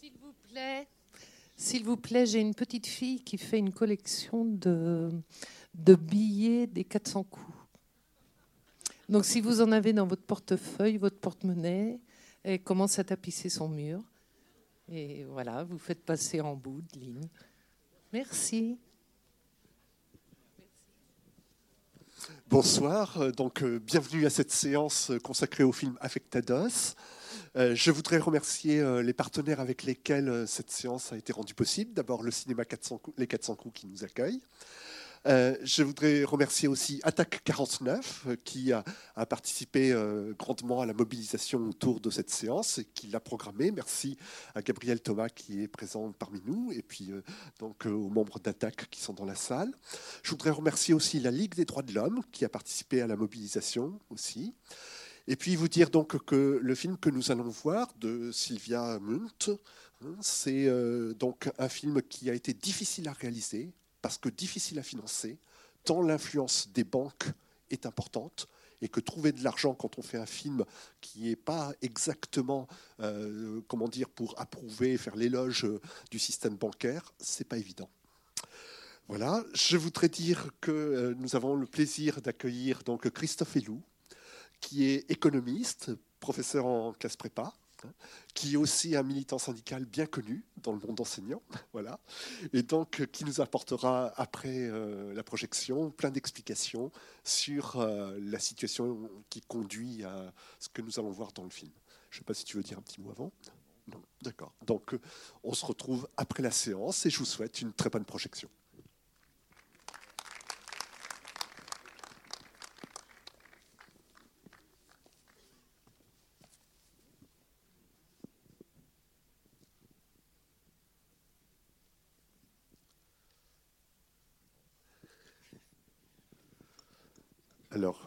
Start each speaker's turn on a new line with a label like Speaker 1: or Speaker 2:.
Speaker 1: S'il vous plaît, s'il vous plaît, j'ai une petite fille qui fait une collection de, de billets des 400 coups. Donc si vous en avez dans votre portefeuille, votre porte-monnaie, elle commence à tapisser son mur. Et voilà, vous faites passer en bout de ligne. Merci.
Speaker 2: Bonsoir, euh, donc euh, bienvenue à cette séance euh, consacrée au film Affectados. je voudrais remercier les partenaires avec lesquels cette séance a été rendue possible. D'abord le cinéma 400 Les 400 coups qui nous accueille. Euh, je voudrais remercier aussi Attaque 49 euh, qui a, participé euh, grandement à la mobilisation autour de cette séance et qui l'a programmée. Merci à Gabriel Thomas qui est présent parmi nous et puis donc aux membres d'Attaque qui sont dans la salle. Je voudrais remercier aussi la Ligue des droits de l'homme qui a participé à la mobilisation aussi. Et puis vous dire donc que le film que nous allons voir de Sylvia Munt, hein, c'est donc un film qui a été difficile à réaliser, parce que difficile à financer, tant l'influence des banques est importante et que trouver de l'argent quand on fait un film qui n'est pas exactement, euh, comment dire, pour approuver, faire l'éloge du système bancaire, c'est pas évident. Voilà, je voudrais dire que euh, nous avons le plaisir d'accueillir donc Christophe Elou, qui est économiste, professeur en classe prépa, qui est aussi un militant syndical bien connu dans le monde enseignant, voilà, et donc euh, qui nous apportera après euh, la projection plein d'explications sur euh, la situation qui conduit à ce que nous allons voir dans le film. Je ne sais pas si tu veux dire un petit mot avant. Non, d'accord. Donc on se retrouve après la séance et je vous souhaite une très bonne projection. Alors,